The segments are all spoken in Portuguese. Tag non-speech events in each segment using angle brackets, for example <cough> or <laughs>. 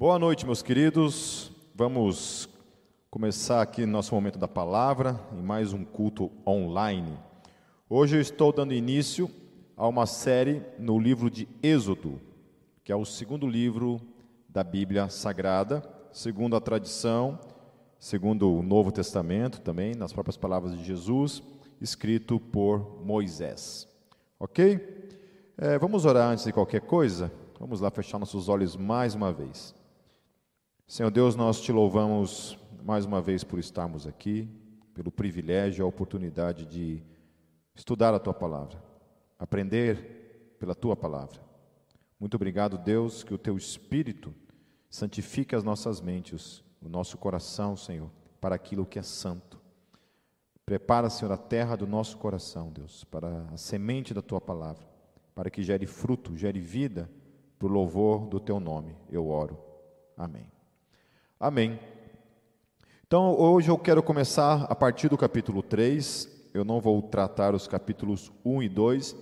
Boa noite, meus queridos. Vamos começar aqui nosso momento da palavra em mais um culto online. Hoje eu estou dando início a uma série no livro de Êxodo, que é o segundo livro da Bíblia Sagrada, segundo a tradição, segundo o Novo Testamento também, nas próprias palavras de Jesus, escrito por Moisés. Ok? É, vamos orar antes de qualquer coisa? Vamos lá fechar nossos olhos mais uma vez. Senhor Deus, nós te louvamos mais uma vez por estarmos aqui, pelo privilégio e a oportunidade de estudar a tua palavra, aprender pela tua palavra. Muito obrigado, Deus, que o teu espírito santifique as nossas mentes, o nosso coração, Senhor, para aquilo que é santo. Prepara, Senhor, a terra do nosso coração, Deus, para a semente da tua palavra, para que gere fruto, gere vida para o louvor do teu nome. Eu oro. Amém. Amém. Então, hoje eu quero começar a partir do capítulo 3. Eu não vou tratar os capítulos 1 e 2,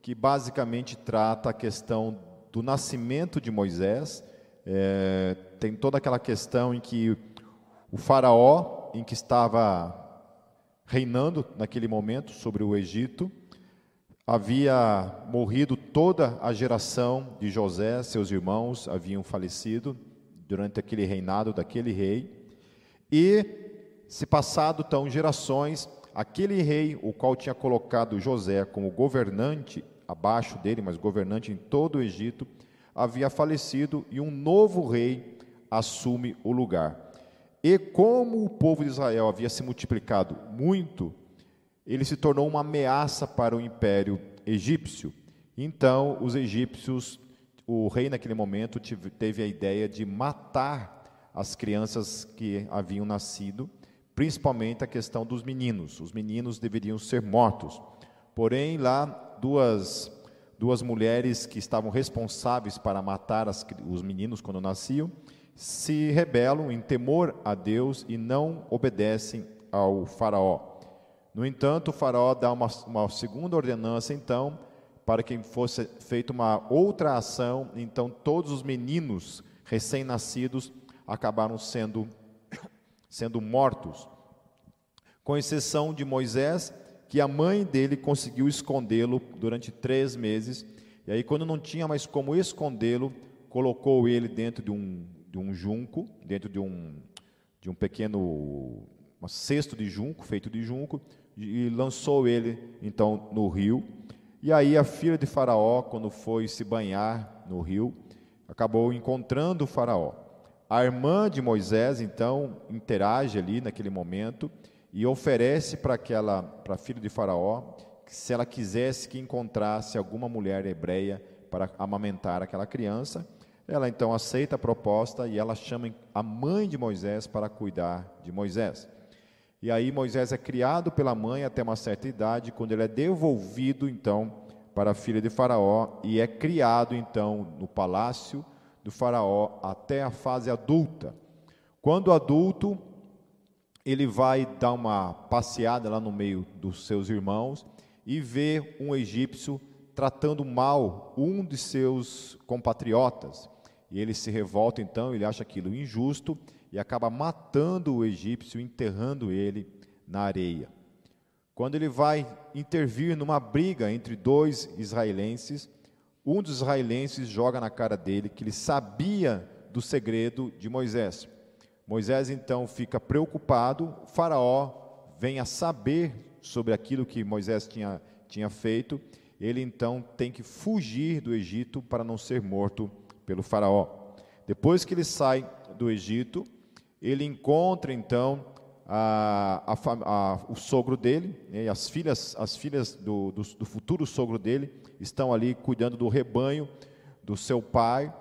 que basicamente trata a questão do nascimento de Moisés. É, tem toda aquela questão em que o faraó, em que estava reinando naquele momento sobre o Egito, havia morrido toda a geração de José, seus irmãos haviam falecido, durante aquele reinado daquele rei. E se passado então gerações, aquele rei, o qual tinha colocado José como governante abaixo dele, mas governante em todo o Egito, havia falecido e um novo rei assume o lugar. E como o povo de Israel havia se multiplicado muito, ele se tornou uma ameaça para o império egípcio. Então, os egípcios o rei naquele momento teve a ideia de matar as crianças que haviam nascido, principalmente a questão dos meninos. Os meninos deveriam ser mortos. Porém, lá duas duas mulheres que estavam responsáveis para matar as, os meninos quando nasciam se rebelam em temor a Deus e não obedecem ao faraó. No entanto, o faraó dá uma, uma segunda ordenança, então, para que fosse feita uma outra ação, então todos os meninos recém-nascidos acabaram sendo, sendo mortos, com exceção de Moisés, que a mãe dele conseguiu escondê-lo durante três meses, e aí, quando não tinha mais como escondê-lo, colocou ele dentro de um, de um junco, dentro de um, de um pequeno um cesto de junco, feito de junco, e lançou ele então no rio. E aí a filha de Faraó, quando foi se banhar no rio, acabou encontrando o Faraó. A irmã de Moisés, então, interage ali naquele momento e oferece para aquela, para a filha de Faraó, se ela quisesse que encontrasse alguma mulher hebreia para amamentar aquela criança, ela então aceita a proposta e ela chama a mãe de Moisés para cuidar de Moisés. E aí Moisés é criado pela mãe até uma certa idade, quando ele é devolvido então para a filha de Faraó e é criado então no palácio do Faraó até a fase adulta. Quando adulto, ele vai dar uma passeada lá no meio dos seus irmãos e vê um egípcio tratando mal um de seus compatriotas. E ele se revolta então, ele acha aquilo injusto e acaba matando o egípcio, enterrando ele na areia. Quando ele vai intervir numa briga entre dois israelenses, um dos israelenses joga na cara dele que ele sabia do segredo de Moisés. Moisés então fica preocupado, o Faraó vem a saber sobre aquilo que Moisés tinha, tinha feito, ele então tem que fugir do Egito para não ser morto pelo Faraó. Depois que ele sai do Egito, ele encontra então a, a, a, o sogro dele, né, as filhas, as filhas do, do, do, futuro sogro dele estão ali cuidando do rebanho do seu pai.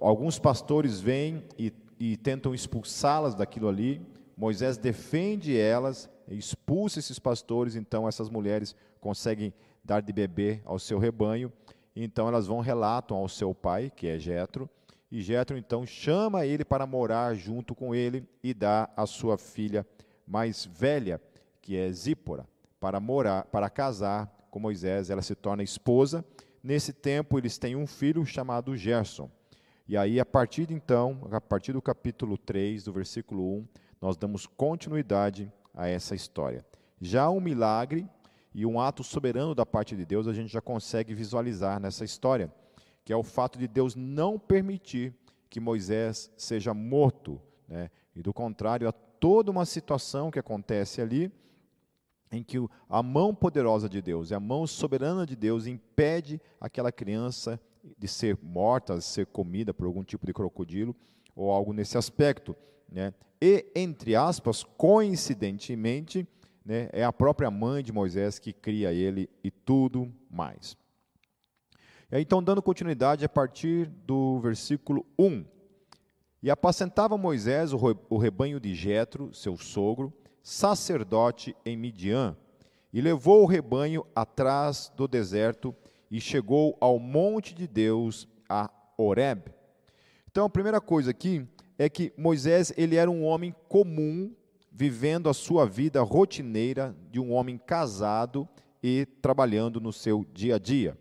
Alguns pastores vêm e, e tentam expulsá-las daquilo ali. Moisés defende elas, expulsa esses pastores, então essas mulheres conseguem dar de beber ao seu rebanho. Então elas vão relatam ao seu pai, que é Jetro, e Jetro então chama ele para morar junto com ele e dá a sua filha mais velha, que é Zípora, para morar, para casar com Moisés, ela se torna esposa. Nesse tempo eles têm um filho chamado Gerson. E aí, a partir de então, a partir do capítulo 3, do versículo 1, nós damos continuidade a essa história. Já um milagre e um ato soberano da parte de Deus a gente já consegue visualizar nessa história, que é o fato de Deus não permitir que Moisés seja morto, né? e do contrário, há toda uma situação que acontece ali em que a mão poderosa de Deus a mão soberana de Deus impede aquela criança de ser morta, de ser comida por algum tipo de crocodilo ou algo nesse aspecto. Né? E, entre aspas, coincidentemente, né, é a própria mãe de Moisés que cria ele e tudo mais. Aí, então, dando continuidade a partir do versículo 1. E apacentava Moisés o rebanho de Jetro, seu sogro, sacerdote em Midian, e levou o rebanho atrás do deserto e chegou ao monte de Deus, a Horeb. Então, a primeira coisa aqui é que Moisés ele era um homem comum, vivendo a sua vida rotineira de um homem casado e trabalhando no seu dia a dia.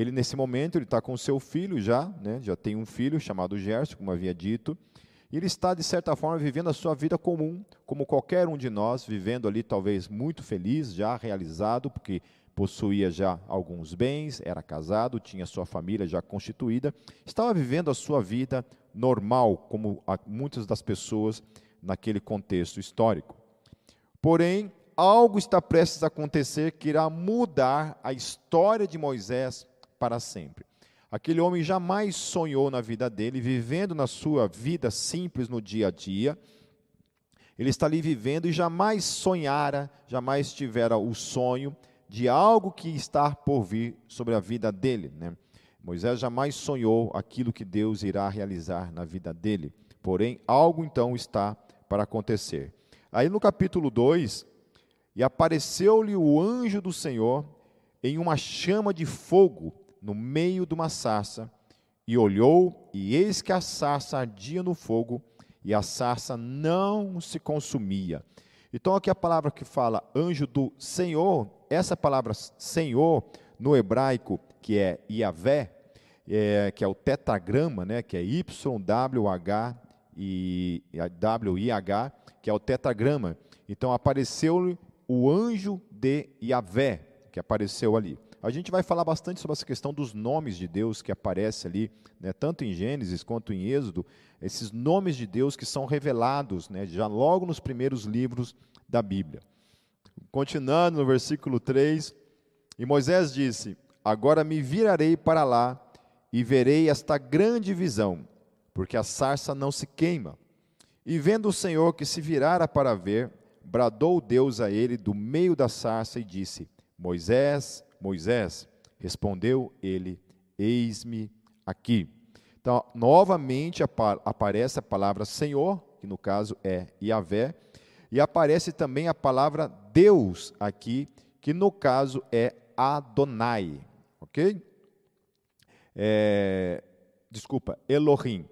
Ele nesse momento ele está com seu filho já, né, já tem um filho chamado Gerson, como havia dito, e ele está de certa forma vivendo a sua vida comum, como qualquer um de nós, vivendo ali talvez muito feliz, já realizado, porque possuía já alguns bens, era casado, tinha sua família já constituída, estava vivendo a sua vida normal, como muitas das pessoas naquele contexto histórico. Porém, algo está prestes a acontecer que irá mudar a história de Moisés para sempre. Aquele homem jamais sonhou na vida dele, vivendo na sua vida simples no dia a dia, ele está ali vivendo e jamais sonhara, jamais tivera o sonho de algo que está por vir sobre a vida dele. Né? Moisés jamais sonhou aquilo que Deus irá realizar na vida dele. Porém, algo então está para acontecer. Aí no capítulo 2, e apareceu-lhe o anjo do Senhor em uma chama de fogo no meio de uma sarça, e olhou, e eis que a sarça ardia no fogo, e a sarça não se consumia. Então, aqui a palavra que fala anjo do Senhor, essa palavra Senhor, no hebraico, que é Yahvé, é, que é o tetragrama, né, que é YWH e WIH, que é o tetragrama. Então, apareceu o anjo de Yahvé, que apareceu ali. A gente vai falar bastante sobre essa questão dos nomes de Deus que aparece ali, né, tanto em Gênesis quanto em Êxodo, esses nomes de Deus que são revelados né, já logo nos primeiros livros da Bíblia. Continuando no versículo 3, e Moisés disse: Agora me virarei para lá e verei esta grande visão, porque a sarça não se queima. E vendo o Senhor que se virara para ver, bradou Deus a ele do meio da sarça e disse: Moisés, Moisés? Respondeu ele: Eis-me aqui. Então, novamente aparece a palavra Senhor, que no caso é Yahvé, e aparece também a palavra Deus aqui, que no caso é Adonai, ok? É, desculpa, Elohim.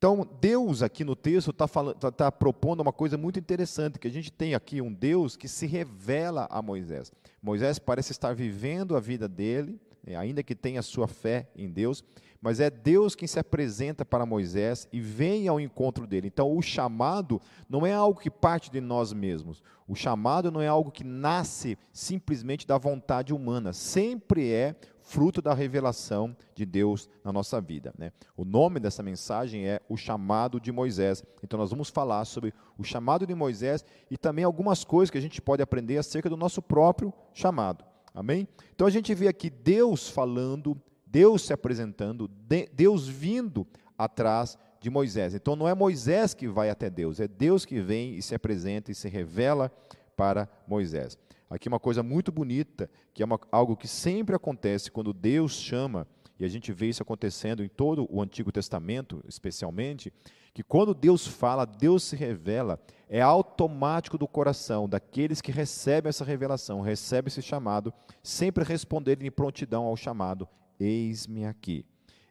Então, Deus aqui no texto está tá, tá propondo uma coisa muito interessante, que a gente tem aqui um Deus que se revela a Moisés. Moisés parece estar vivendo a vida dele, né, ainda que tenha sua fé em Deus, mas é Deus quem se apresenta para Moisés e vem ao encontro dele. Então, o chamado não é algo que parte de nós mesmos. O chamado não é algo que nasce simplesmente da vontade humana. Sempre é fruto da revelação de Deus na nossa vida. Né? O nome dessa mensagem é o chamado de Moisés. Então, nós vamos falar sobre o chamado de Moisés e também algumas coisas que a gente pode aprender acerca do nosso próprio chamado. Amém? Então, a gente vê aqui Deus falando, Deus se apresentando, Deus vindo atrás de Moisés. Então, não é Moisés que vai até Deus, é Deus que vem e se apresenta e se revela para Moisés. Aqui uma coisa muito bonita, que é uma, algo que sempre acontece quando Deus chama, e a gente vê isso acontecendo em todo o Antigo Testamento, especialmente, que quando Deus fala, Deus se revela, é automático do coração daqueles que recebem essa revelação, recebem esse chamado, sempre responderem em prontidão ao chamado: Eis-me aqui.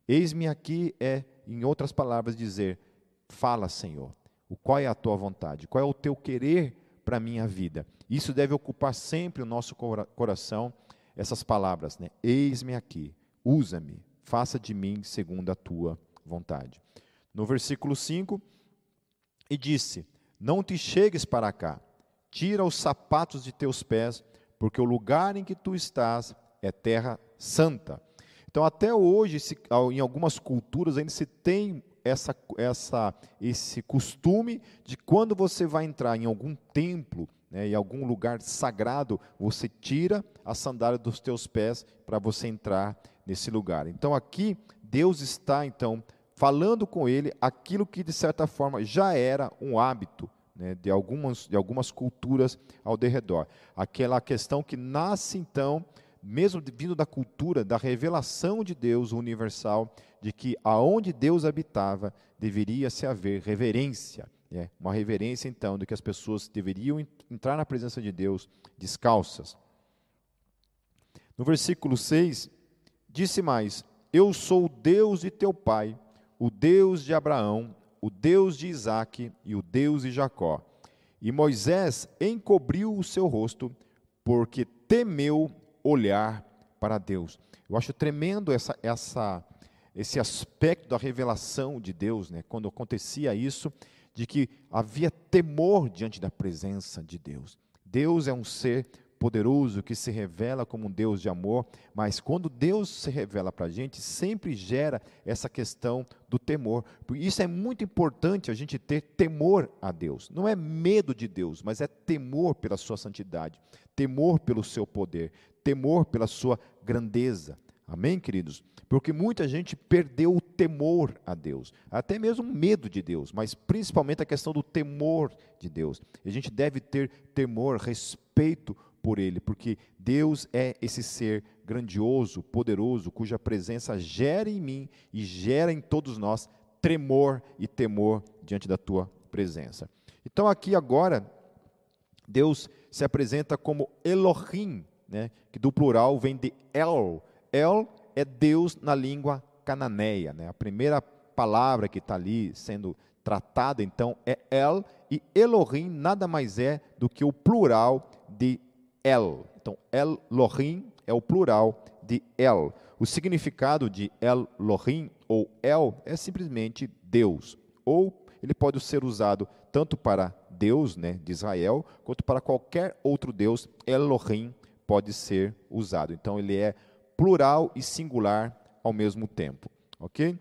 Eis-me aqui é, em outras palavras, dizer: Fala, Senhor, qual é a tua vontade, qual é o teu querer para a minha vida. Isso deve ocupar sempre o nosso coração, essas palavras, né? Eis-me aqui, usa-me, faça de mim segundo a tua vontade. No versículo 5, e disse: Não te chegues para cá, tira os sapatos de teus pés, porque o lugar em que tu estás é terra santa. Então, até hoje, se, em algumas culturas, ainda se tem essa, essa, esse costume de quando você vai entrar em algum templo, né, em algum lugar sagrado, você tira a sandália dos teus pés para você entrar nesse lugar. Então aqui Deus está então falando com ele aquilo que de certa forma já era um hábito né, de, algumas, de algumas culturas ao derredor. Aquela questão que nasce então, mesmo vindo da cultura, da revelação de Deus universal, de que aonde Deus habitava deveria se haver reverência. Né, uma reverência então de que as pessoas deveriam entrar na presença de Deus descalças. No versículo 6, disse mais: Eu sou o Deus de teu pai, o Deus de Abraão, o Deus de Isaque e o Deus de Jacó. E Moisés encobriu o seu rosto, porque temeu olhar para Deus. Eu acho tremendo essa, essa, esse aspecto da revelação de Deus, né? quando acontecia isso, de que havia temor diante da presença de Deus. Deus é um ser poderoso que se revela como um Deus de amor, mas quando Deus se revela para a gente, sempre gera essa questão do temor. Por isso é muito importante a gente ter temor a Deus. Não é medo de Deus, mas é temor pela sua santidade, temor pelo seu poder, temor pela sua grandeza. Amém, queridos? Porque muita gente perdeu temor a Deus, até mesmo medo de Deus, mas principalmente a questão do temor de Deus. a gente deve ter temor, respeito por Ele, porque Deus é esse ser grandioso, poderoso, cuja presença gera em mim e gera em todos nós tremor e temor diante da tua presença. Então, aqui agora, Deus se apresenta como Elohim, né, que do plural vem de El. El é Deus na língua cananeia. Né? A primeira palavra que está ali sendo tratada, então, é El, e Elohim nada mais é do que o plural de El. Então, Elohim é o plural de El. O significado de Elohim ou El é simplesmente Deus. Ou ele pode ser usado tanto para Deus né, de Israel, quanto para qualquer outro Deus, Elohim pode ser usado. Então, ele é plural e singular ao mesmo tempo. Ok?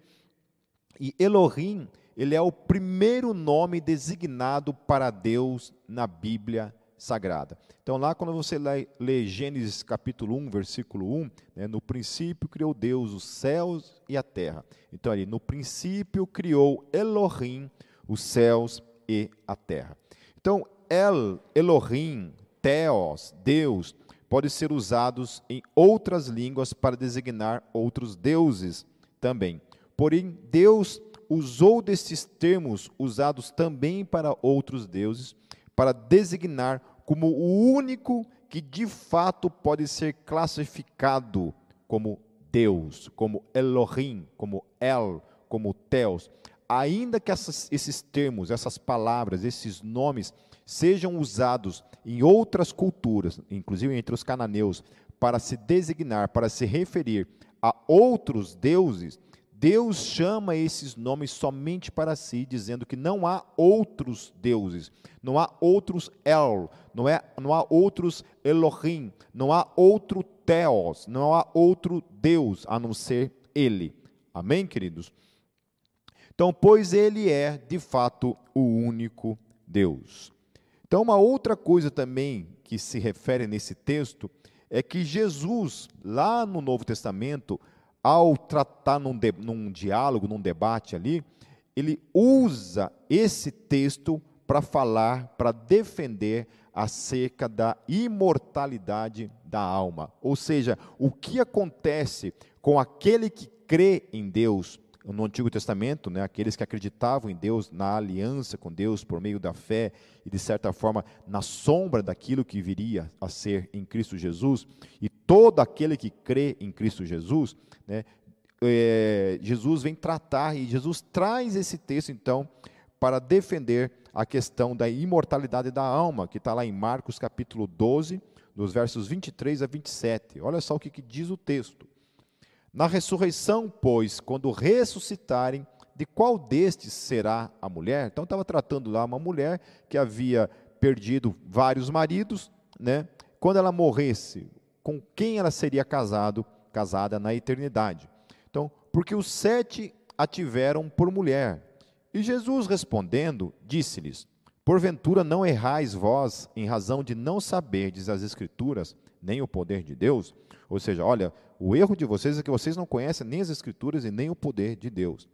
E Elohim, ele é o primeiro nome designado para Deus na Bíblia sagrada. Então, lá quando você lê, lê Gênesis capítulo 1, versículo 1, né, no princípio criou Deus os céus e a terra. Então, ali, no princípio criou Elohim os céus e a terra. Então, El, Elohim, Theos, Deus, pode ser usados em outras línguas para designar outros deuses também. Porém, Deus usou desses termos usados também para outros deuses, para designar como o único que de fato pode ser classificado como Deus, como Elohim, como El, como Theos. Ainda que essas, esses termos, essas palavras, esses nomes sejam usados em outras culturas, inclusive entre os cananeus, para se designar, para se referir a outros deuses, Deus chama esses nomes somente para si, dizendo que não há outros deuses, não há outros El, não, é, não há outros Elohim, não há outro Theos, não há outro Deus a não ser Ele. Amém, queridos? Então, pois Ele é, de fato, o único Deus. Então, uma outra coisa também que se refere nesse texto é que Jesus, lá no Novo Testamento, ao tratar num, de, num diálogo, num debate ali, ele usa esse texto para falar, para defender acerca da imortalidade da alma. Ou seja, o que acontece com aquele que crê em Deus, no Antigo Testamento, né, aqueles que acreditavam em Deus, na aliança com Deus por meio da fé e, de certa forma, na sombra daquilo que viria a ser em Cristo Jesus, e todo aquele que crê em Cristo Jesus, né, é, Jesus vem tratar, e Jesus traz esse texto, então, para defender a questão da imortalidade da alma, que está lá em Marcos capítulo 12, nos versos 23 a 27. Olha só o que, que diz o texto. Na ressurreição, pois, quando ressuscitarem, de qual destes será a mulher. Então estava tratando lá uma mulher que havia perdido vários maridos, né? Quando ela morresse, com quem ela seria casado, casada na eternidade. Então, porque os sete a tiveram por mulher. E Jesus respondendo, disse-lhes: Porventura não errais vós em razão de não saberdes as Escrituras, nem o poder de Deus? Ou seja, olha, o erro de vocês é que vocês não conhecem nem as Escrituras e nem o poder de Deus.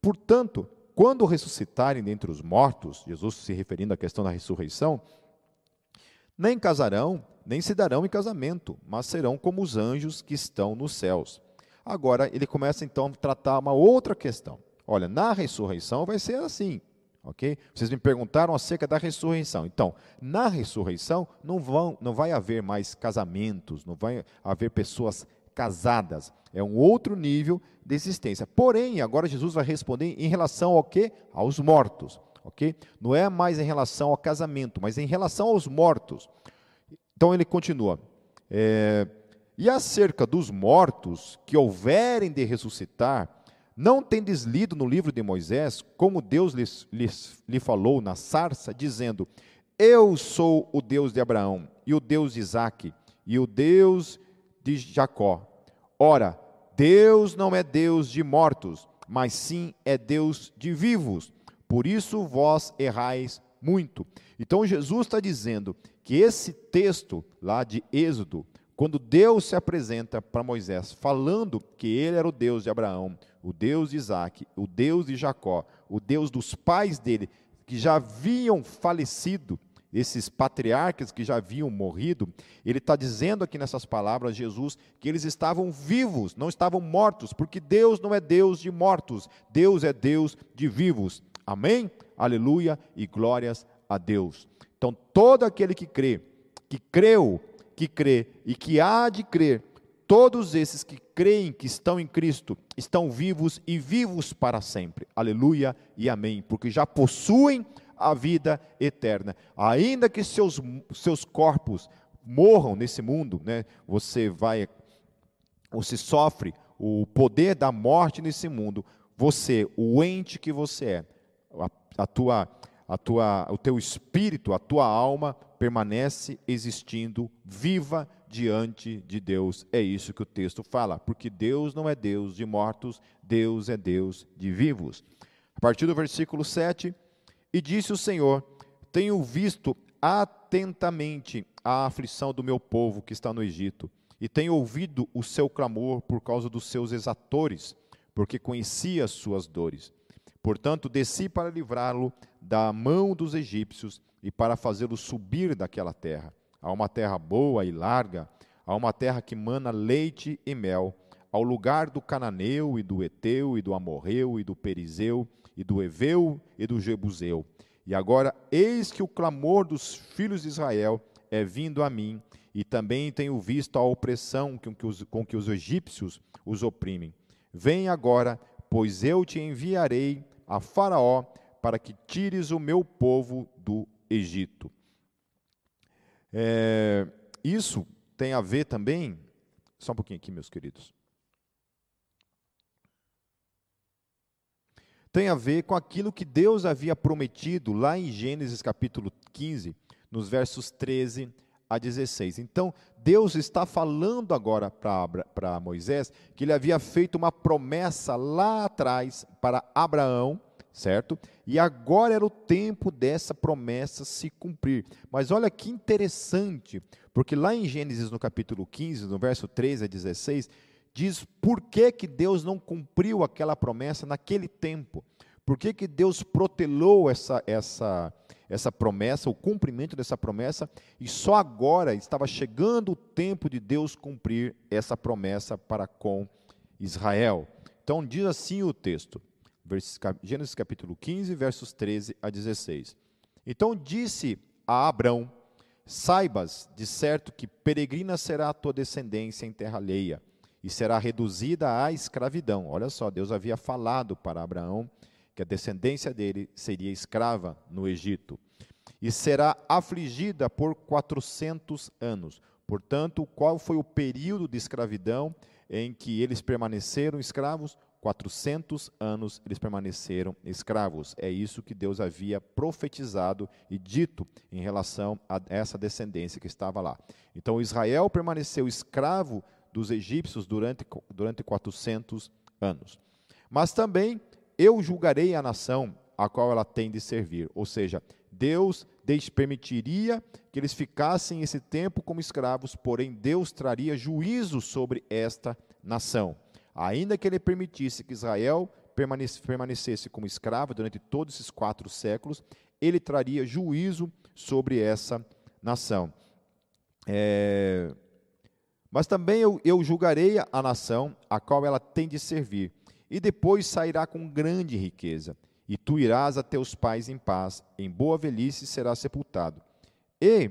Portanto, quando ressuscitarem dentre os mortos, Jesus se referindo à questão da ressurreição, nem casarão, nem se darão em casamento, mas serão como os anjos que estão nos céus. Agora, ele começa então a tratar uma outra questão. Olha, na ressurreição vai ser assim, ok? Vocês me perguntaram acerca da ressurreição. Então, na ressurreição não, vão, não vai haver mais casamentos, não vai haver pessoas casadas. É um outro nível de existência. Porém, agora Jesus vai responder em relação ao quê? Aos mortos, ok? Não é mais em relação ao casamento, mas em relação aos mortos. Então ele continua. É, e acerca dos mortos que houverem de ressuscitar, não tendes lido no livro de Moisés como Deus lhes, lhes, lhe falou na sarça, dizendo: Eu sou o Deus de Abraão, e o Deus de Isaque, e o Deus de Jacó. Ora, Deus não é Deus de mortos, mas sim é Deus de vivos. Por isso vós errais muito. Então Jesus está dizendo que esse texto lá de Êxodo, quando Deus se apresenta para Moisés, falando que ele era o Deus de Abraão, o Deus de Isaac, o Deus de Jacó, o Deus dos pais dele, que já haviam falecido, esses patriarcas que já haviam morrido, ele está dizendo aqui nessas palavras, Jesus, que eles estavam vivos, não estavam mortos, porque Deus não é Deus de mortos, Deus é Deus de vivos. Amém? Aleluia e glórias a Deus. Então, todo aquele que crê, que creu, que crê e que há de crer, todos esses que creem que estão em Cristo, estão vivos e vivos para sempre. Aleluia e amém, porque já possuem a vida eterna. Ainda que seus, seus corpos morram nesse mundo, né, você vai, você sofre o poder da morte nesse mundo, você, o ente que você é, a, a tua, a tua, o teu espírito, a tua alma permanece existindo viva diante de Deus. É isso que o texto fala, porque Deus não é Deus de mortos, Deus é Deus de vivos. A partir do versículo 7, e disse o Senhor: Tenho visto atentamente a aflição do meu povo que está no Egito, e tenho ouvido o seu clamor por causa dos seus exatores, porque conhecia as suas dores. Portanto, desci para livrá-lo da mão dos egípcios e para fazê-lo subir daquela terra, a uma terra boa e larga, a uma terra que mana leite e mel, ao lugar do cananeu e do eteu e do amorreu e do perizeu e do Eveu e do Jebuseu. E agora, eis que o clamor dos filhos de Israel é vindo a mim, e também tenho visto a opressão com que os, com que os egípcios os oprimem. Vem agora, pois eu te enviarei a Faraó para que tires o meu povo do Egito. É, isso tem a ver também, só um pouquinho aqui, meus queridos. tem a ver com aquilo que Deus havia prometido lá em Gênesis capítulo 15, nos versos 13 a 16. Então, Deus está falando agora para Moisés que ele havia feito uma promessa lá atrás para Abraão, certo? E agora era o tempo dessa promessa se cumprir. Mas olha que interessante, porque lá em Gênesis no capítulo 15, no verso 13 a 16, diz por que, que Deus não cumpriu aquela promessa naquele tempo. Por que, que Deus protelou essa, essa, essa promessa, o cumprimento dessa promessa, e só agora estava chegando o tempo de Deus cumprir essa promessa para com Israel. Então, diz assim o texto, Gênesis capítulo 15, versos 13 a 16. Então disse a Abrão: Saibas de certo que peregrina será a tua descendência em terra alheia e será reduzida à escravidão. Olha só, Deus havia falado para Abraão que a descendência dele seria escrava no Egito. E será afligida por 400 anos. Portanto, qual foi o período de escravidão em que eles permaneceram escravos? 400 anos eles permaneceram escravos. É isso que Deus havia profetizado e dito em relação a essa descendência que estava lá. Então Israel permaneceu escravo dos egípcios durante, durante 400 anos. Mas também eu julgarei a nação a qual ela tem de servir. Ou seja, Deus permitiria que eles ficassem esse tempo como escravos, porém Deus traria juízo sobre esta nação. Ainda que ele permitisse que Israel permanecesse como escravo durante todos esses quatro séculos, ele traria juízo sobre essa nação. É... Mas também eu, eu julgarei a nação a qual ela tem de servir, e depois sairá com grande riqueza e tu irás a teus pais em paz, em boa velhice serás sepultado. E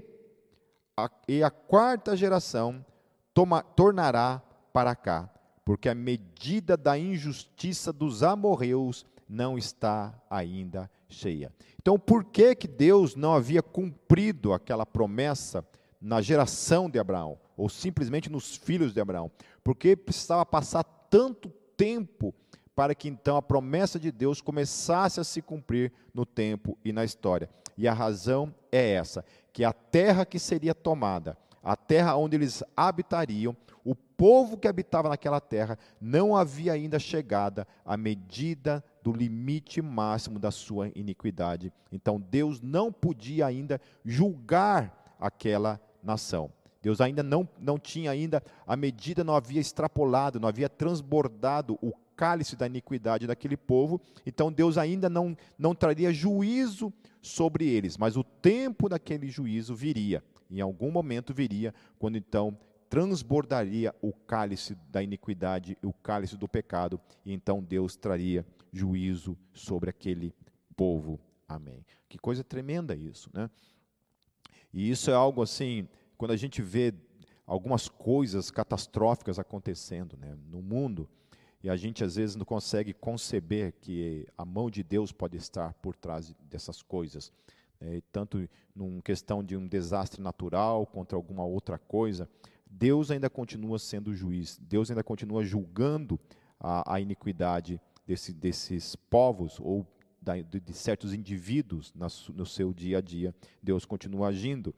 a, e a quarta geração toma, tornará para cá, porque a medida da injustiça dos amorreus não está ainda cheia. Então, por que que Deus não havia cumprido aquela promessa na geração de Abraão, ou simplesmente nos filhos de Abraão? Porque precisava passar tanto tempo para que então a promessa de Deus começasse a se cumprir no tempo e na história. E a razão é essa: que a terra que seria tomada, a terra onde eles habitariam, o povo que habitava naquela terra não havia ainda chegado à medida do limite máximo da sua iniquidade. Então Deus não podia ainda julgar aquela nação. Deus ainda não, não tinha ainda, a medida não havia extrapolado, não havia transbordado o cálice da iniquidade daquele povo, então Deus ainda não, não traria juízo sobre eles, mas o tempo daquele juízo viria, em algum momento viria, quando então transbordaria o cálice da iniquidade, o cálice do pecado, e então Deus traria juízo sobre aquele povo. Amém. Que coisa tremenda isso, né? E isso é algo assim, quando a gente vê algumas coisas catastróficas acontecendo né, no mundo, e a gente às vezes não consegue conceber que a mão de Deus pode estar por trás dessas coisas. É, tanto numa questão de um desastre natural contra alguma outra coisa, Deus ainda continua sendo juiz, Deus ainda continua julgando a, a iniquidade desse, desses povos ou da, de, de, certos indivíduos no seu dia a dia. Deus continua agindo.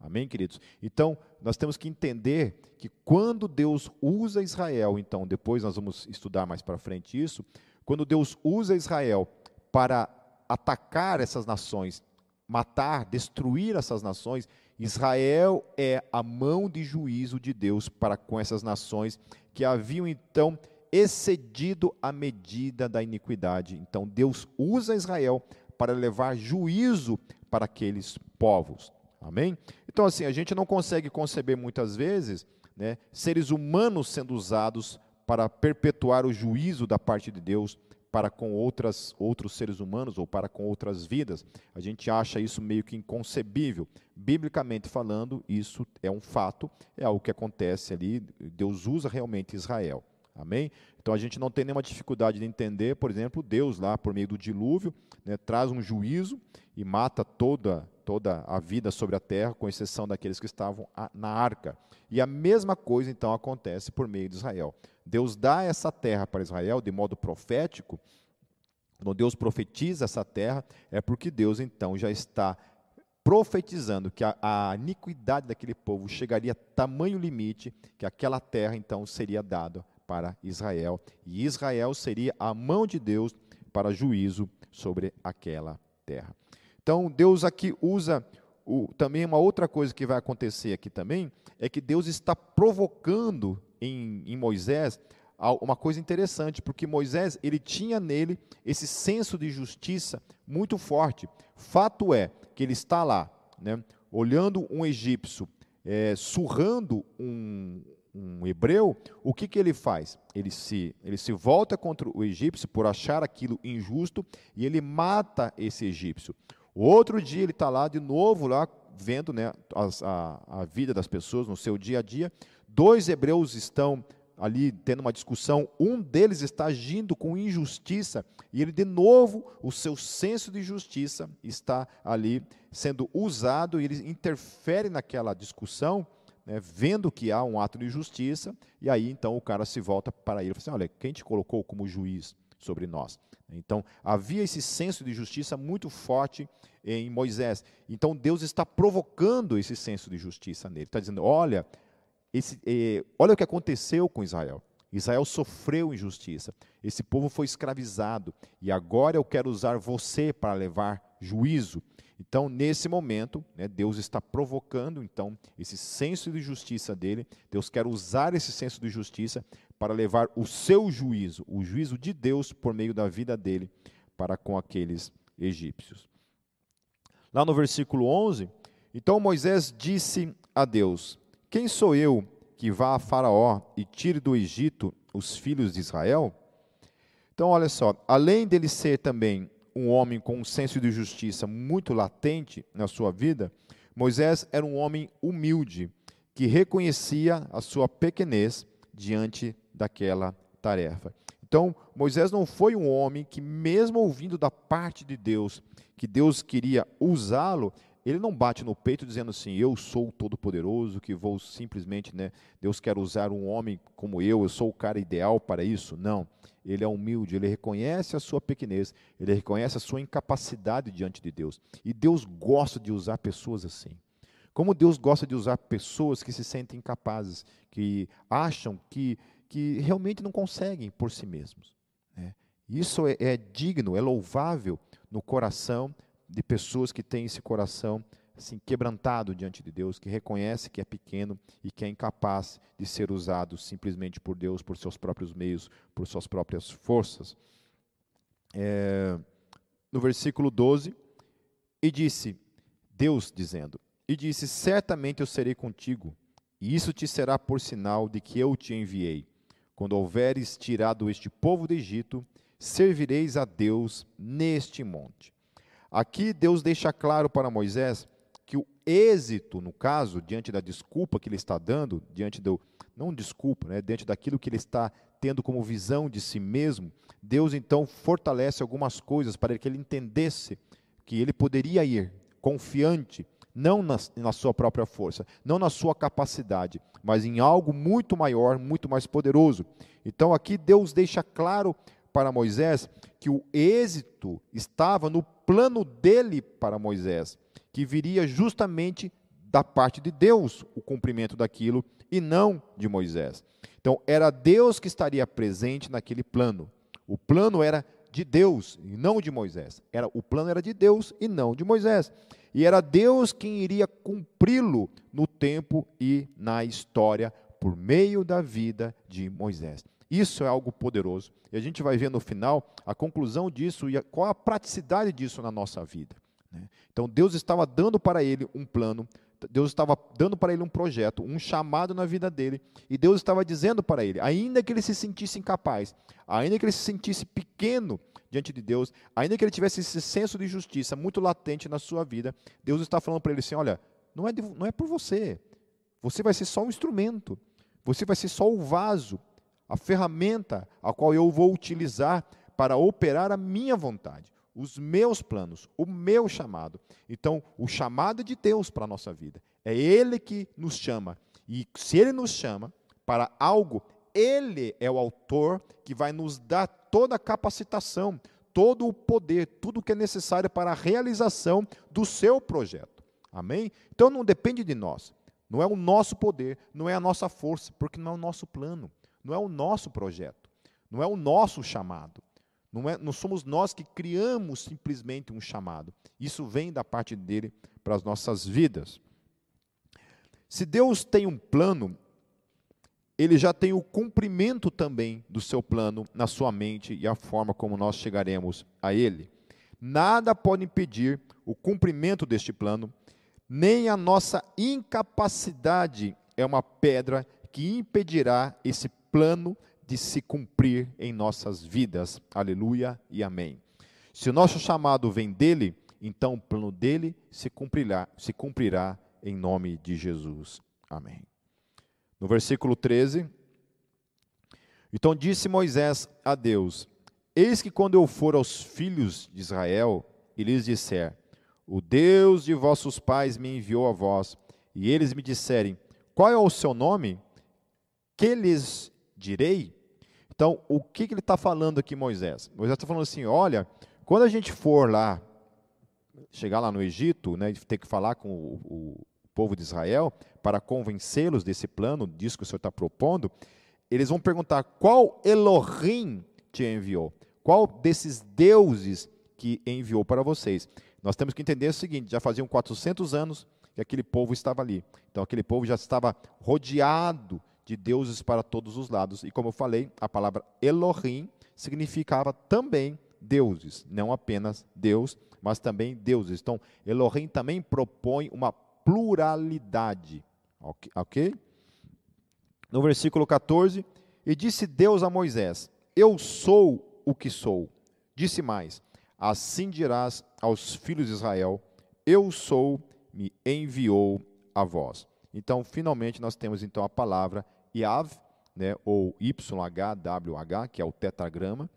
Amém, queridos? Então, nós temos que entender que quando Deus usa Israel, então, depois nós vamos estudar mais para frente isso, quando Deus usa Israel para atacar essas nações, matar, destruir essas nações, Israel é a mão de juízo de Deus para com essas nações que haviam então excedido a medida da iniquidade. Então Deus usa Israel para levar juízo para aqueles povos. Amém? Então, assim, a gente não consegue conceber muitas vezes né, seres humanos sendo usados para perpetuar o juízo da parte de Deus para com outras, outros seres humanos ou para com outras vidas. A gente acha isso meio que inconcebível. Biblicamente falando, isso é um fato, é algo que acontece ali. Deus usa realmente Israel. Amém? Então a gente não tem nenhuma dificuldade de entender, por exemplo, Deus lá por meio do dilúvio né, traz um juízo e mata toda toda a vida sobre a terra, com exceção daqueles que estavam na arca. E a mesma coisa então acontece por meio de Israel. Deus dá essa terra para Israel de modo profético. Quando Deus profetiza essa terra, é porque Deus então já está profetizando que a, a iniquidade daquele povo chegaria a tamanho limite que aquela terra então seria dada para Israel, e Israel seria a mão de Deus para juízo sobre aquela terra. Então, Deus aqui usa o, também uma outra coisa que vai acontecer aqui também, é que Deus está provocando em, em Moisés uma coisa interessante, porque Moisés ele tinha nele esse senso de justiça muito forte. Fato é que ele está lá, né, olhando um egípcio é, surrando um, um hebreu, o que, que ele faz? Ele se, ele se volta contra o egípcio por achar aquilo injusto e ele mata esse egípcio. Outro dia ele está lá de novo, lá vendo né, a, a, vida das pessoas no seu dia a dia. Dois hebreus estão ali tendo uma discussão, um deles está agindo com injustiça, e ele, de novo, o seu senso de justiça está ali sendo usado, e ele interfere naquela discussão né, vendo que há um ato de justiça, e aí então o cara se volta para ele e fala assim: Olha, quem te colocou como juiz sobre nós? Então havia esse senso de justiça muito forte em Moisés. Então Deus está provocando esse senso de justiça nele. Está dizendo: Olha, esse, eh, olha o que aconteceu com Israel. Israel sofreu injustiça. Esse povo foi escravizado. E agora eu quero usar você para levar juízo. Então, nesse momento, né, Deus está provocando então esse senso de justiça dele. Deus quer usar esse senso de justiça para levar o seu juízo, o juízo de Deus por meio da vida dele para com aqueles egípcios. Lá no versículo 11, então Moisés disse a Deus: Quem sou eu que vá a Faraó e tire do Egito os filhos de Israel? Então, olha só, além dele ser também um homem com um senso de justiça muito latente na sua vida, Moisés era um homem humilde, que reconhecia a sua pequenez diante daquela tarefa. Então, Moisés não foi um homem que, mesmo ouvindo da parte de Deus, que Deus queria usá-lo, ele não bate no peito dizendo assim, eu sou o todo-poderoso, que vou simplesmente, né, Deus quer usar um homem como eu, eu sou o cara ideal para isso. Não, ele é humilde, ele reconhece a sua pequenez, ele reconhece a sua incapacidade diante de Deus. E Deus gosta de usar pessoas assim. Como Deus gosta de usar pessoas que se sentem incapazes, que acham que, que realmente não conseguem por si mesmos. Né? Isso é, é digno, é louvável no coração de pessoas que têm esse coração assim quebrantado diante de Deus, que reconhece que é pequeno e que é incapaz de ser usado simplesmente por Deus, por seus próprios meios, por suas próprias forças. É, no versículo 12, e disse, Deus dizendo, e disse: Certamente eu serei contigo, e isso te será por sinal de que eu te enviei. Quando houveres tirado este povo do Egito, servireis a Deus neste monte. Aqui Deus deixa claro para Moisés que o êxito, no caso, diante da desculpa que ele está dando, diante do não desculpa, né, diante daquilo que ele está tendo como visão de si mesmo, Deus então fortalece algumas coisas para que ele entendesse que ele poderia ir confiante, não na, na sua própria força, não na sua capacidade, mas em algo muito maior, muito mais poderoso. Então aqui Deus deixa claro para Moisés que o êxito estava no plano dele para Moisés, que viria justamente da parte de Deus o cumprimento daquilo e não de Moisés. Então, era Deus que estaria presente naquele plano. O plano era de Deus e não de Moisés. Era o plano era de Deus e não de Moisés. E era Deus quem iria cumpri-lo no tempo e na história por meio da vida de Moisés. Isso é algo poderoso. E a gente vai ver no final a conclusão disso e a, qual a praticidade disso na nossa vida. Né? Então, Deus estava dando para ele um plano, Deus estava dando para ele um projeto, um chamado na vida dele, e Deus estava dizendo para ele, ainda que ele se sentisse incapaz, ainda que ele se sentisse pequeno diante de Deus, ainda que ele tivesse esse senso de justiça muito latente na sua vida, Deus está falando para ele assim: olha, não é, de, não é por você, você vai ser só um instrumento, você vai ser só o vaso a ferramenta a qual eu vou utilizar para operar a minha vontade, os meus planos, o meu chamado. Então, o chamado de Deus para a nossa vida. É Ele que nos chama. E se Ele nos chama para algo, Ele é o autor que vai nos dar toda a capacitação, todo o poder, tudo o que é necessário para a realização do seu projeto. Amém? Então não depende de nós. Não é o nosso poder, não é a nossa força, porque não é o nosso plano não é o nosso projeto, não é o nosso chamado. Não, é, não somos nós que criamos simplesmente um chamado. Isso vem da parte dele para as nossas vidas. Se Deus tem um plano, ele já tem o cumprimento também do seu plano na sua mente e a forma como nós chegaremos a ele. Nada pode impedir o cumprimento deste plano, nem a nossa incapacidade é uma pedra que impedirá esse plano de se cumprir em nossas vidas. Aleluia e amém. Se o nosso chamado vem dele, então o plano dele se cumprirá, se cumprirá em nome de Jesus. Amém. No versículo 13, então disse Moisés a Deus: Eis que quando eu for aos filhos de Israel e lhes disser: O Deus de vossos pais me enviou a vós, e eles me disserem: qual é o seu nome? Que lhes direi? Então, o que, que ele está falando aqui, Moisés? Moisés está falando assim: olha, quando a gente for lá, chegar lá no Egito, né, ter que falar com o, o povo de Israel, para convencê-los desse plano, disso que o Senhor está propondo, eles vão perguntar qual Elohim te enviou, qual desses deuses que enviou para vocês. Nós temos que entender o seguinte: já faziam 400 anos que aquele povo estava ali, então aquele povo já estava rodeado de deuses para todos os lados. E como eu falei, a palavra Elohim significava também deuses, não apenas Deus, mas também deuses. Então, Elohim também propõe uma pluralidade. Ok? No versículo 14, e disse Deus a Moisés: Eu sou o que sou. Disse mais: Assim dirás aos filhos de Israel: Eu sou, me enviou a vós. Então, finalmente, nós temos então a palavra Yav, né, ou YHWH, que é o tetragrama.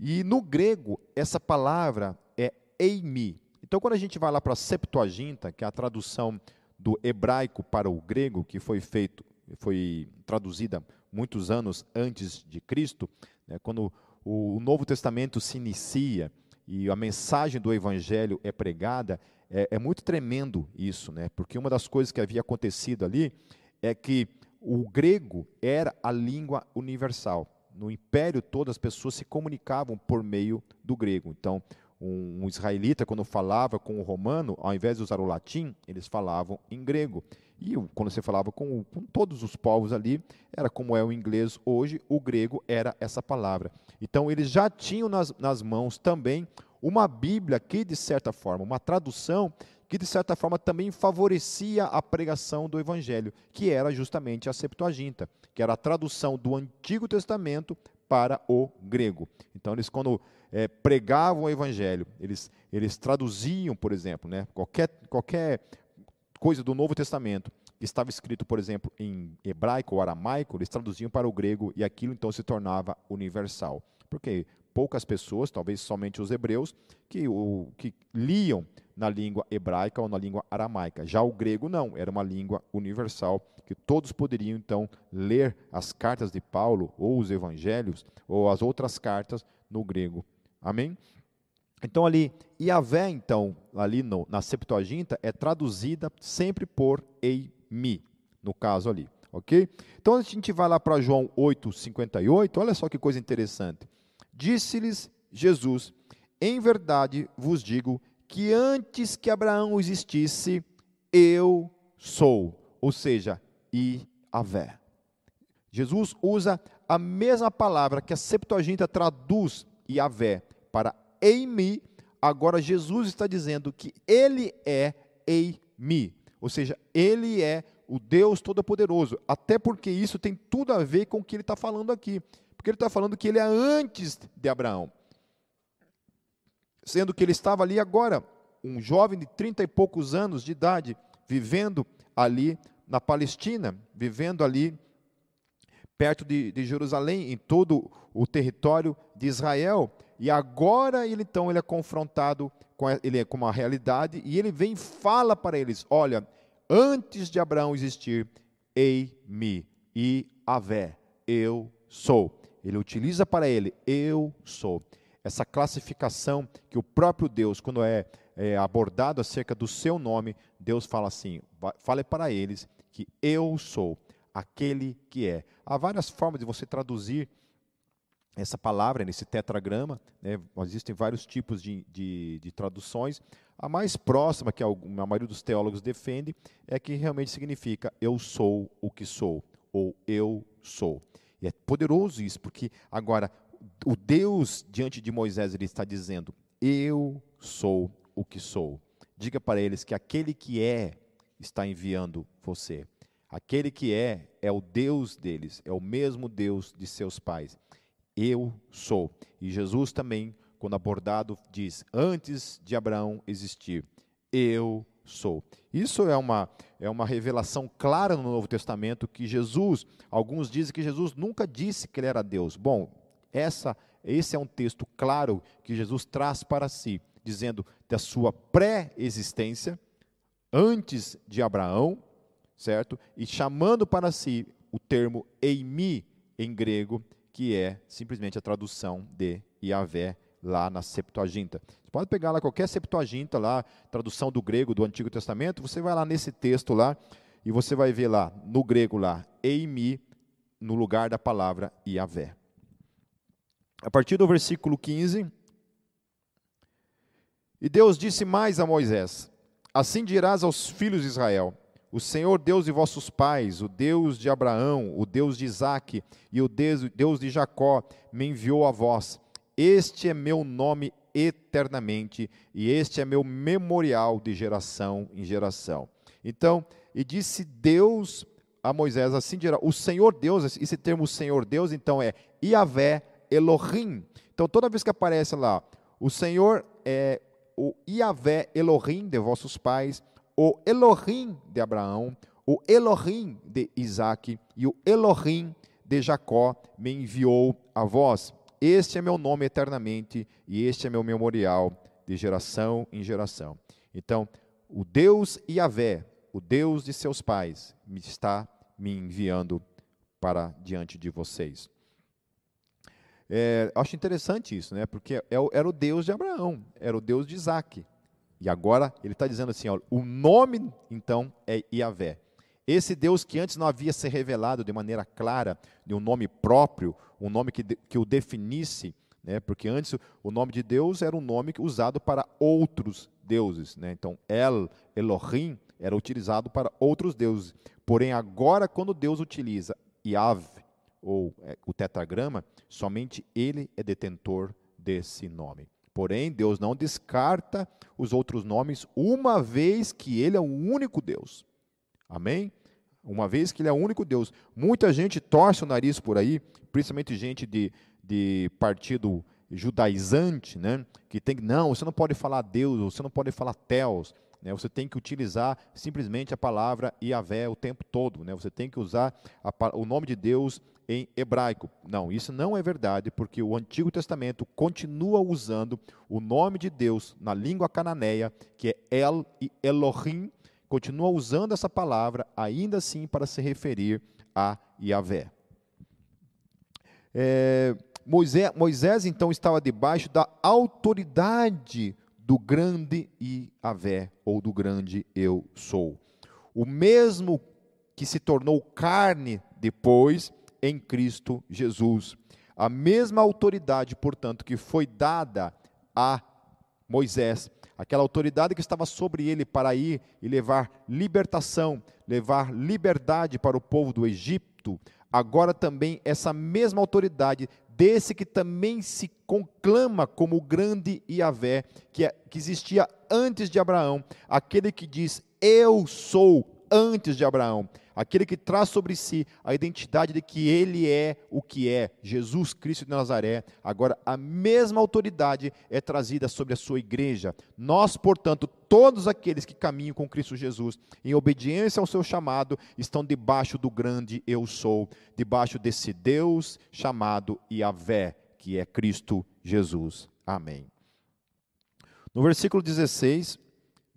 E no grego, essa palavra é eimi. Então, quando a gente vai lá para a Septuaginta, que é a tradução do hebraico para o grego, que foi feito, foi traduzida muitos anos antes de Cristo, né, quando o Novo Testamento se inicia e a mensagem do Evangelho é pregada, é, é muito tremendo isso, né? Porque uma das coisas que havia acontecido ali é que o grego era a língua universal. No império todo as pessoas se comunicavam por meio do grego. Então, um, um israelita, quando falava com o romano, ao invés de usar o latim, eles falavam em grego. E quando você falava com, com, todos os povos ali, era como é o inglês hoje, o grego era essa palavra. Então, eles já tinham nas, nas mãos também uma Bíblia que, de certa forma, uma tradução que de certa forma também favorecia a pregação do evangelho, que era justamente a Septuaginta, que era a tradução do Antigo Testamento para o grego. Então eles quando é, pregavam o evangelho, eles, eles traduziam, por exemplo, né, qualquer, qualquer coisa do Novo Testamento que estava escrito, por exemplo, em hebraico ou aramaico, eles traduziam para o grego e aquilo então se tornava universal. Porque poucas pessoas, talvez somente os hebreus, que, o, que liam na língua hebraica ou na língua aramaica. Já o grego não, era uma língua universal que todos poderiam então ler as cartas de Paulo ou os evangelhos ou as outras cartas no grego. Amém? Então ali, Yahvé, então, ali no, na Septuaginta, é traduzida sempre por Eimi, no caso ali, ok? Então a gente vai lá para João 8, 58, olha só que coisa interessante. Disse-lhes Jesus, em verdade vos digo que antes que Abraão existisse, eu sou, ou seja, Iavé. Jesus usa a mesma palavra que a Septuaginta traduz Iavé para Eimi, agora Jesus está dizendo que ele é Eimi, ou seja, ele é o Deus Todo-Poderoso, até porque isso tem tudo a ver com o que ele está falando aqui, porque ele está falando que ele é antes de Abraão sendo que ele estava ali agora, um jovem de trinta e poucos anos de idade, vivendo ali na Palestina, vivendo ali perto de, de, Jerusalém, em todo o território de Israel. E agora ele então ele é confrontado com ele é com uma realidade e ele vem e fala para eles: olha, antes de Abraão existir, ei-me e Avé, eu sou. Ele utiliza para ele, eu sou essa classificação que o próprio Deus, quando é, é abordado acerca do seu nome, Deus fala assim: fale para eles que eu sou aquele que é. Há várias formas de você traduzir essa palavra nesse tetragrama, né? existem vários tipos de, de, de, traduções. A mais próxima, que a, maioria dos teólogos defende, é que realmente significa eu sou o que sou, ou eu sou. E é poderoso isso, porque agora o Deus diante de Moisés ele está dizendo: Eu sou o que sou. Diga para eles que aquele que é está enviando você. Aquele que é é o Deus deles, é o mesmo Deus de seus pais. Eu sou. E Jesus também, quando abordado, diz: Antes de Abraão existir, eu sou. Isso é uma, é uma revelação clara no Novo Testamento que Jesus, alguns dizem que Jesus nunca disse que ele era Deus. Bom, essa, esse é um texto claro que Jesus traz para si, dizendo da sua pré-existência, antes de Abraão, certo? E chamando para si o termo eimi em grego, que é simplesmente a tradução de Yahvé lá na Septuaginta. Você pode pegar lá qualquer Septuaginta lá, tradução do grego do Antigo Testamento, você vai lá nesse texto lá e você vai ver lá no grego lá eimi no lugar da palavra Yahvé. A partir do versículo 15, e Deus disse mais a Moisés: Assim dirás aos filhos de Israel: O Senhor Deus de vossos pais, o Deus de Abraão, o Deus de Isaque e o Deus de Jacó, me enviou a vós. Este é meu nome eternamente, e este é meu memorial de geração em geração. Então, e disse Deus a Moisés, assim dirá, o Senhor Deus, esse termo Senhor Deus, então é Iavé Elohim. Então, toda vez que aparece lá, o Senhor é o Iavé Elohim de vossos pais, o Elohim de Abraão, o Elohim de Isaac e o Elohim de Jacó me enviou a vós. Este é meu nome eternamente e este é meu memorial de geração em geração. Então, o Deus Iavé, o Deus de seus pais, me está me enviando para diante de vocês. É, acho interessante isso, né? Porque é era o Deus de Abraão, era o Deus de Isaac. E agora ele está dizendo assim: ó, o nome então é Iavé. Esse Deus que antes não havia se revelado de maneira clara, de um nome próprio, um nome que, que o definisse, né? porque antes o nome de Deus era um nome usado para outros deuses. Né? Então, El, Elohim, era utilizado para outros deuses. Porém, agora, quando Deus utiliza Yav, ou é, o tetragrama, somente ele é detentor desse nome. Porém, Deus não descarta os outros nomes, uma vez que ele é o único Deus. Amém? Uma vez que ele é o único Deus. Muita gente torce o nariz por aí, principalmente gente de, de partido judaizante, né? que tem não, você não pode falar Deus, você não pode falar Teos, né? Você tem que utilizar simplesmente a palavra Yahvé o tempo todo. Né? Você tem que usar a, o nome de Deus em hebraico. Não, isso não é verdade, porque o Antigo Testamento continua usando o nome de Deus na língua cananeia, que é El e Elohim, continua usando essa palavra ainda assim para se referir a Yahvé. É, Moisés, Moisés então estava debaixo da autoridade do grande Iavé, ou do grande eu sou. O mesmo que se tornou carne depois em Cristo Jesus. A mesma autoridade, portanto, que foi dada a Moisés, aquela autoridade que estava sobre ele para ir e levar libertação, levar liberdade para o povo do Egito, agora também essa mesma autoridade desse que também se conclama como o grande Iavé, que, é, que existia antes de Abraão, aquele que diz: Eu sou antes de Abraão aquele que traz sobre si a identidade de que ele é o que é, Jesus Cristo de Nazaré. Agora, a mesma autoridade é trazida sobre a sua igreja. Nós, portanto, todos aqueles que caminham com Cristo Jesus, em obediência ao seu chamado, estão debaixo do grande eu sou, debaixo desse Deus chamado Yahvé, que é Cristo Jesus. Amém. No versículo 16,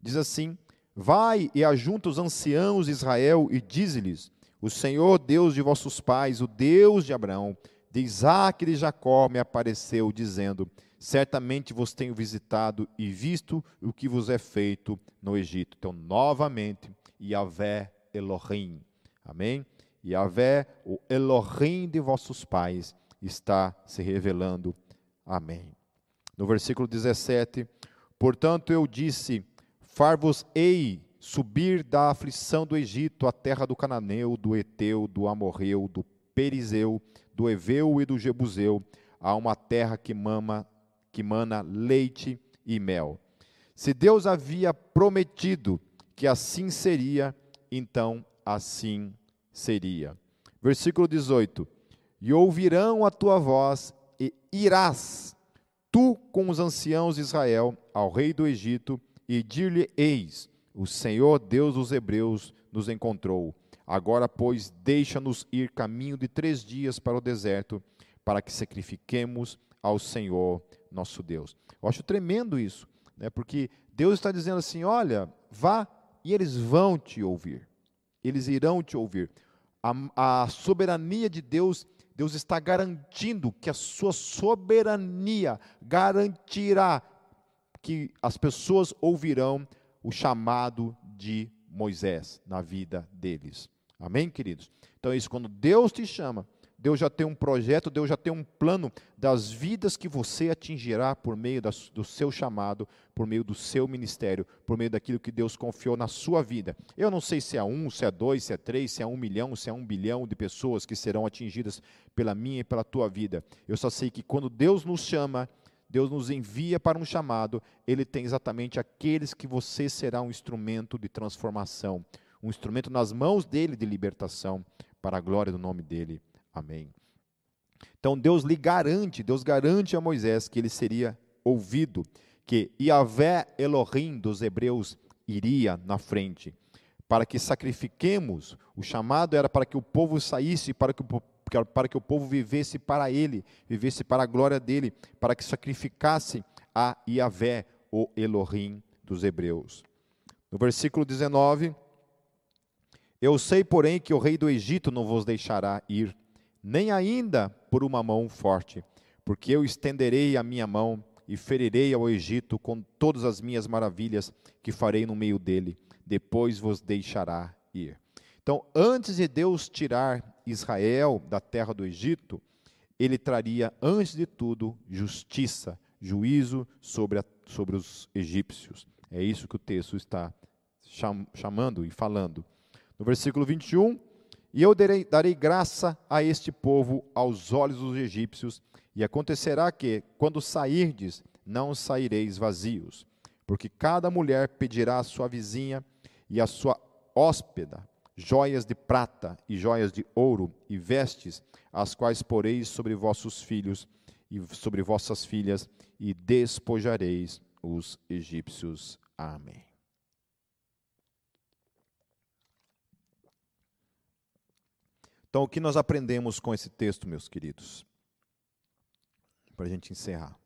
diz assim: Vai e ajunta os anciãos de Israel e dize-lhes: O Senhor Deus de vossos pais, o Deus de Abraão, de Isaac e de Jacó, me apareceu, dizendo: Certamente vos tenho visitado e visto o que vos é feito no Egito. Então, novamente, Yahvé Elohim. Amém? Yahvé, o Elohim de vossos pais, está se revelando. Amém. No versículo 17: Portanto, eu disse Far-vos-ei subir da aflição do Egito à terra do Cananeu, do Eteu, do Amorreu, do Perizeu, do Eveu e do Jebuseu, a uma terra que mama, que mana leite e mel. Se Deus havia prometido que assim seria, então assim seria. Versículo 18: E ouvirão a tua voz, e irás, tu com os anciãos de Israel, ao rei do Egito, e dir-lhe: Eis, o Senhor Deus dos Hebreus nos encontrou. Agora, pois, deixa-nos ir caminho de três dias para o deserto, para que sacrifiquemos ao Senhor nosso Deus. Eu acho tremendo isso, né? porque Deus está dizendo assim: olha, vá e eles vão te ouvir. eles irão te ouvir. A, a soberania de Deus, Deus está garantindo que a sua soberania garantirá que as pessoas ouvirão o chamado de Moisés na vida deles. Amém, queridos? Então é isso, quando Deus te chama, Deus já tem um projeto, Deus já tem um plano das vidas que você atingirá por meio do seu chamado, por meio do seu ministério, por meio daquilo que Deus confiou na sua vida. Eu não sei se é um, se é dois, se é três, se é um milhão, se é um bilhão de pessoas que serão atingidas pela minha e pela tua vida. Eu só sei que quando Deus nos chama, Deus nos envia para um chamado, Ele tem exatamente aqueles que você será um instrumento de transformação, um instrumento nas mãos dele de libertação, para a glória do nome dele. Amém. Então Deus lhe garante, Deus garante a Moisés que ele seria ouvido, que Yahvé Elohim dos hebreus iria na frente, para que sacrifiquemos. O chamado era para que o povo saísse, para que o, para que o povo vivesse para ele, vivesse para a glória dele, para que sacrificasse a Yahvé, o Elohim dos hebreus. No versículo 19, eu sei, porém, que o rei do Egito não vos deixará ir, nem ainda por uma mão forte, porque eu estenderei a minha mão e ferirei ao Egito com todas as minhas maravilhas que farei no meio dele, depois vos deixará ir. Então, antes de Deus tirar Israel da terra do Egito, ele traria, antes de tudo, justiça, juízo sobre, a, sobre os egípcios. É isso que o texto está chamando e falando. No versículo 21, e eu darei, darei graça a este povo aos olhos dos egípcios, e acontecerá que, quando sairdes, não saireis vazios, porque cada mulher pedirá à sua vizinha e à sua hóspeda joias de prata e joias de ouro e vestes, as quais poreis sobre vossos filhos e sobre vossas filhas, e despojareis os egípcios. Amém. Então, o que nós aprendemos com esse texto, meus queridos? Para a gente encerrar.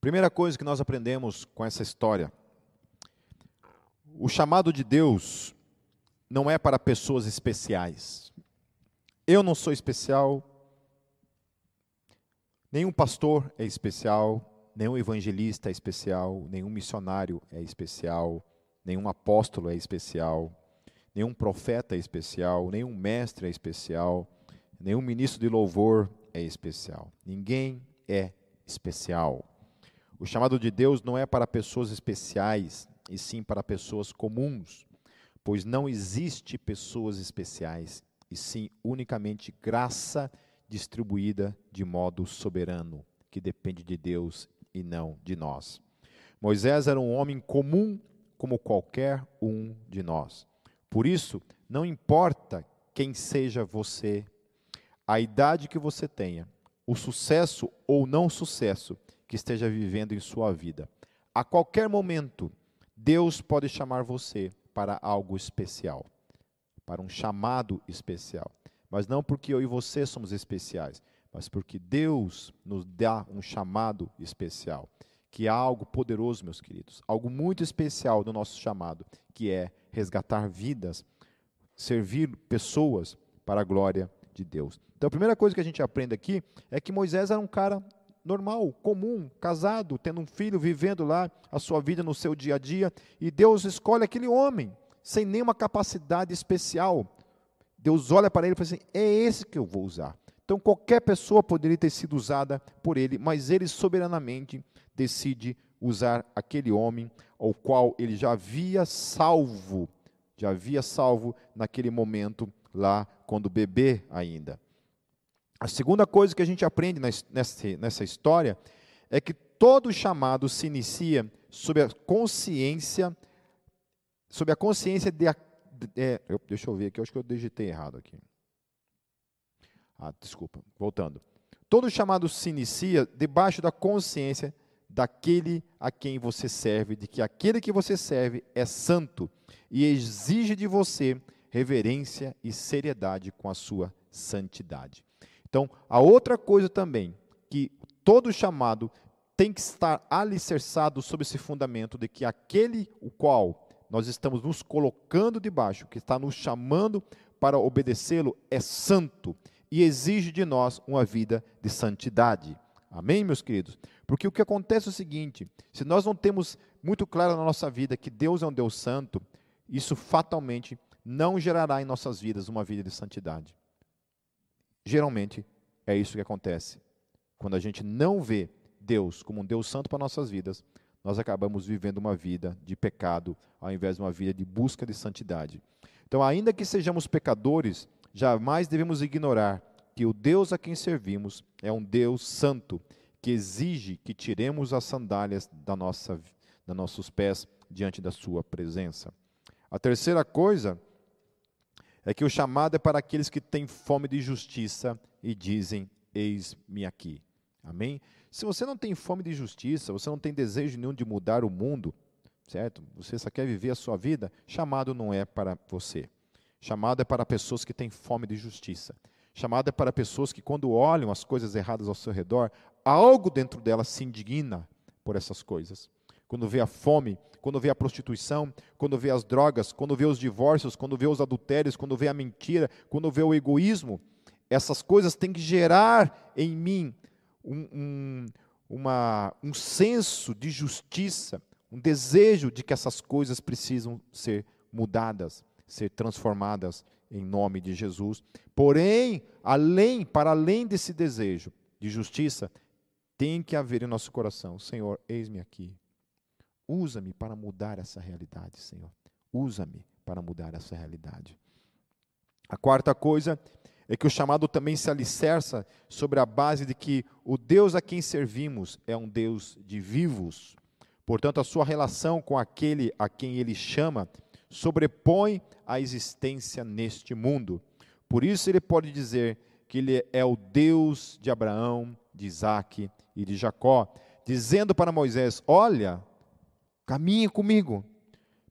Primeira coisa que nós aprendemos com essa história: o chamado de Deus não é para pessoas especiais. Eu não sou especial, nenhum pastor é especial, nenhum evangelista é especial, nenhum missionário é especial, nenhum apóstolo é especial nenhum profeta é especial, nenhum mestre é especial, nenhum ministro de louvor é especial. Ninguém é especial. O chamado de Deus não é para pessoas especiais, e sim para pessoas comuns, pois não existe pessoas especiais, e sim unicamente graça distribuída de modo soberano, que depende de Deus e não de nós. Moisés era um homem comum como qualquer um de nós. Por isso, não importa quem seja você, a idade que você tenha, o sucesso ou não sucesso que esteja vivendo em sua vida, a qualquer momento, Deus pode chamar você para algo especial, para um chamado especial. Mas não porque eu e você somos especiais, mas porque Deus nos dá um chamado especial, que há algo poderoso, meus queridos, algo muito especial do nosso chamado, que é resgatar vidas, servir pessoas para a glória de Deus. Então a primeira coisa que a gente aprende aqui é que Moisés era um cara normal, comum, casado, tendo um filho, vivendo lá a sua vida no seu dia a dia, e Deus escolhe aquele homem sem nenhuma capacidade especial. Deus olha para ele e fala assim: é esse que eu vou usar. Então qualquer pessoa poderia ter sido usada por ele, mas ele soberanamente decide usar aquele homem ao qual ele já havia salvo, já havia salvo naquele momento lá, quando bebê ainda. A segunda coisa que a gente aprende nessa, história é que todo chamado se inicia sob a consciência, sob a consciência de. É, deixa eu ver aqui, acho que eu digitei errado aqui. Ah, desculpa, voltando. Todo chamado se inicia debaixo da consciência daquele a quem você serve, de que aquele que você serve é santo e exige de você reverência e seriedade com a sua santidade. Então, a outra coisa também, que todo chamado tem que estar alicerçado sobre esse fundamento de que aquele o qual nós estamos nos colocando debaixo, que está nos chamando para obedecê-lo, é santo e exige de nós uma vida de santidade. Amém, meus queridos? Porque o que acontece é o seguinte: se nós não temos muito claro na nossa vida que Deus é um Deus santo, isso fatalmente não gerará em nossas vidas uma vida de santidade. Geralmente é isso que acontece. Quando a gente não vê Deus como um Deus santo para nossas vidas, nós acabamos vivendo uma vida de pecado, ao invés de uma vida de busca de santidade. Então, ainda que sejamos pecadores, jamais devemos ignorar que o Deus a quem servimos é um Deus santo, que exige que tiremos as sandálias da nossa, dos nossos pés diante da sua presença. A terceira coisa é que o chamado é para aqueles que têm fome de justiça e dizem: Eis-me aqui. Amém? Se você não tem fome de justiça, você não tem desejo nenhum de mudar o mundo, certo? Você só quer viver a sua vida, chamado não é para você. Chamado é para pessoas que têm fome de justiça. Chamado é para pessoas que, quando olham as coisas erradas ao seu redor, algo dentro delas se indigna por essas coisas. Quando vê a fome, quando vê a prostituição, quando vê as drogas, quando vê os divórcios, quando vê os adultérios, quando vê a mentira, quando vê o egoísmo, essas coisas têm que gerar em mim um, um, uma, um senso de justiça, um desejo de que essas coisas precisam ser mudadas, ser transformadas em nome de Jesus. Porém, além, para além desse desejo de justiça, tem que haver em nosso coração, Senhor, eis-me aqui. Usa-me para mudar essa realidade, Senhor. Usa-me para mudar essa realidade. A quarta coisa é que o chamado também se alicerça sobre a base de que o Deus a quem servimos é um Deus de vivos. Portanto, a sua relação com aquele a quem ele chama sobrepõe a existência neste mundo. Por isso, ele pode dizer que ele é o Deus de Abraão, de Isaac e de Jacó, dizendo para Moisés: Olha, caminhe comigo,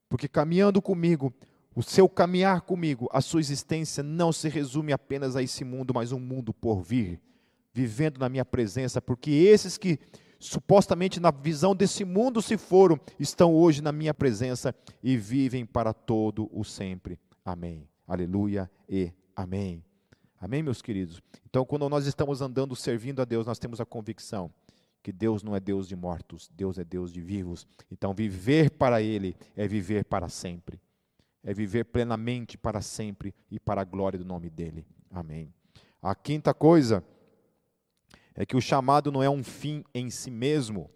porque caminhando comigo o seu caminhar comigo, a sua existência não se resume apenas a esse mundo, mas um mundo por vir, vivendo na minha presença, porque esses que supostamente na visão desse mundo se foram, estão hoje na minha presença e vivem para todo o sempre. Amém. Aleluia e amém. Amém, meus queridos? Então, quando nós estamos andando servindo a Deus, nós temos a convicção que Deus não é Deus de mortos, Deus é Deus de vivos. Então, viver para Ele é viver para sempre é viver plenamente para sempre e para a glória do nome dele. Amém. A quinta coisa é que o chamado não é um fim em si mesmo.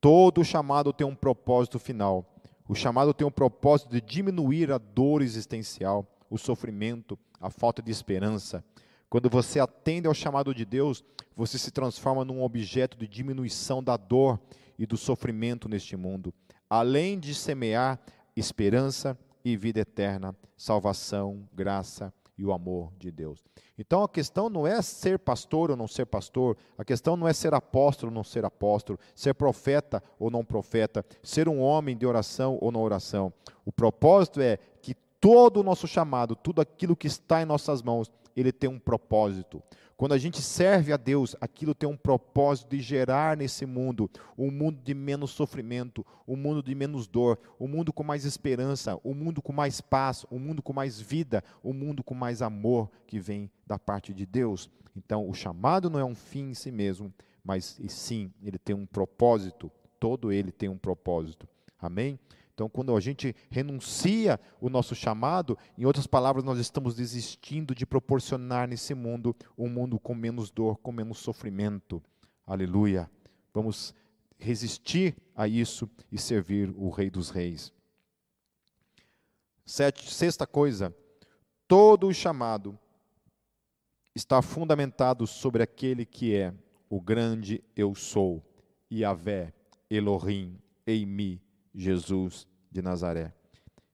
Todo chamado tem um propósito final. O chamado tem um propósito de diminuir a dor existencial, o sofrimento, a falta de esperança. Quando você atende ao chamado de Deus, você se transforma num objeto de diminuição da dor e do sofrimento neste mundo, além de semear esperança e vida eterna, salvação, graça e o amor de Deus. Então a questão não é ser pastor ou não ser pastor, a questão não é ser apóstolo ou não ser apóstolo, ser profeta ou não profeta, ser um homem de oração ou não oração. O propósito é que todo o nosso chamado, tudo aquilo que está em nossas mãos, ele tem um propósito. Quando a gente serve a Deus, aquilo tem um propósito de gerar nesse mundo um mundo de menos sofrimento, um mundo de menos dor, um mundo com mais esperança, um mundo com mais paz, um mundo com mais vida, um mundo com mais amor que vem da parte de Deus. Então, o chamado não é um fim em si mesmo, mas sim, ele tem um propósito. Todo ele tem um propósito. Amém? Então, quando a gente renuncia o nosso chamado, em outras palavras, nós estamos desistindo de proporcionar nesse mundo um mundo com menos dor, com menos sofrimento. Aleluia. Vamos resistir a isso e servir o Rei dos Reis. Sete, sexta coisa, todo o chamado está fundamentado sobre aquele que é o grande eu sou, Yahvé, Elohim, Eimi, Jesus de Nazaré.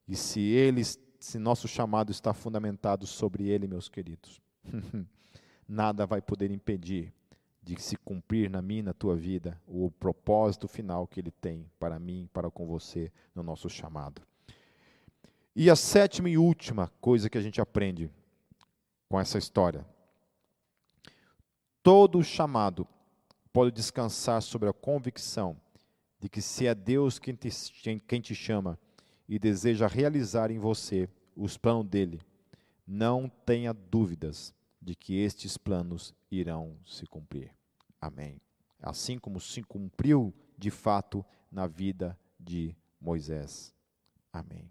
E se ele, se nosso chamado está fundamentado sobre ele, meus queridos, <laughs> nada vai poder impedir de se cumprir na minha, na tua vida, o propósito final que ele tem para mim, para com você, no nosso chamado. E a sétima e última coisa que a gente aprende com essa história. Todo chamado pode descansar sobre a convicção de que se é Deus quem te, quem te chama, e deseja realizar em você os planos dele, não tenha dúvidas de que estes planos irão se cumprir. Amém. Assim como se cumpriu de fato na vida de Moisés. Amém.